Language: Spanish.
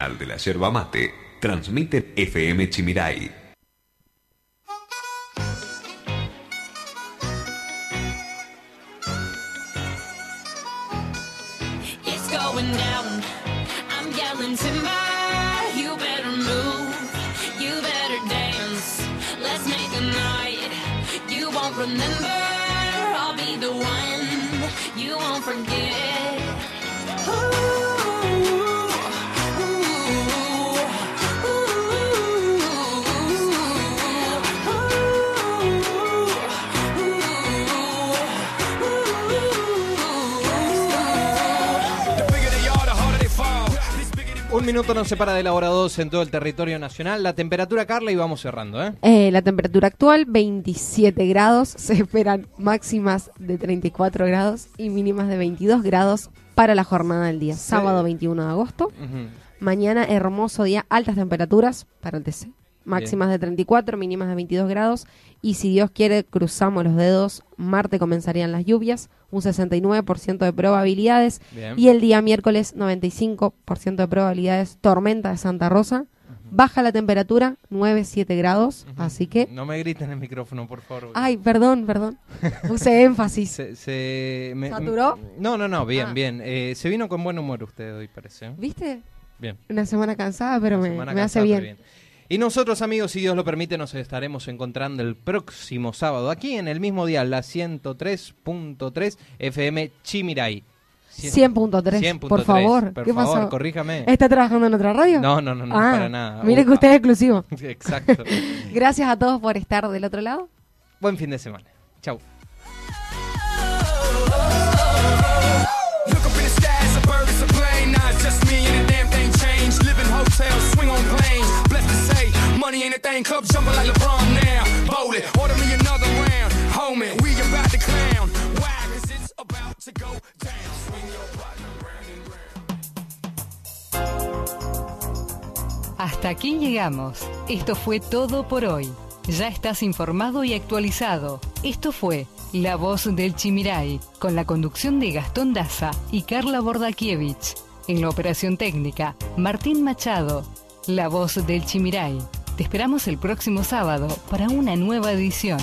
Al de la yerba mate, transmite FM Chimirai. It's going down. I'm yelling timber. You better move. You better dance. Let's make a night. You won't remember. I'll be the one. You won't forget. Un minuto nos separa de la hora 2 en todo el territorio nacional. La temperatura, Carla, y vamos cerrando, ¿eh? Eh, la temperatura actual 27 grados, se esperan máximas de 34 grados y mínimas de 22 grados para la jornada del día. Sábado 21 de agosto. Mañana hermoso día, altas temperaturas para el TC. Máximas de 34, mínimas de 22 grados. Y si Dios quiere, cruzamos los dedos. Martes comenzarían las lluvias, un 69% de probabilidades. Bien. Y el día miércoles, 95% de probabilidades. Tormenta de Santa Rosa. Baja la temperatura, 9-7 grados. Así que. No me griten en el micrófono, por favor. Ay, perdón, perdón. Puse énfasis. Se, se- me- ¿Saturó? No, no, no, bien, Ah. bien. Eh, se vino con buen humor usted hoy, parece. ¿Viste? Bien. Una semana cansada, pero me, me hace bien. Y nosotros, amigos, si Dios lo permite, nos estaremos encontrando el próximo sábado aquí en el mismo día, la 103.3 FM Chimirai. 100.3, 100.3, por favor. Por ¿Qué favor, pasó? corríjame. ¿Está trabajando en otra radio? No, no, no, no, Ah, para nada. Mire que usted es exclusivo. Exacto. Gracias a todos por estar del otro lado. Buen fin de semana. Chau. Hasta aquí llegamos. Esto fue todo por hoy. Ya estás informado y actualizado. Esto fue La Voz del Chimirai, con la conducción de Gastón Daza y Carla Bordakiewicz. En la operación técnica, Martín Machado. La Voz del Chimirai. Te esperamos el próximo sábado para una nueva edición.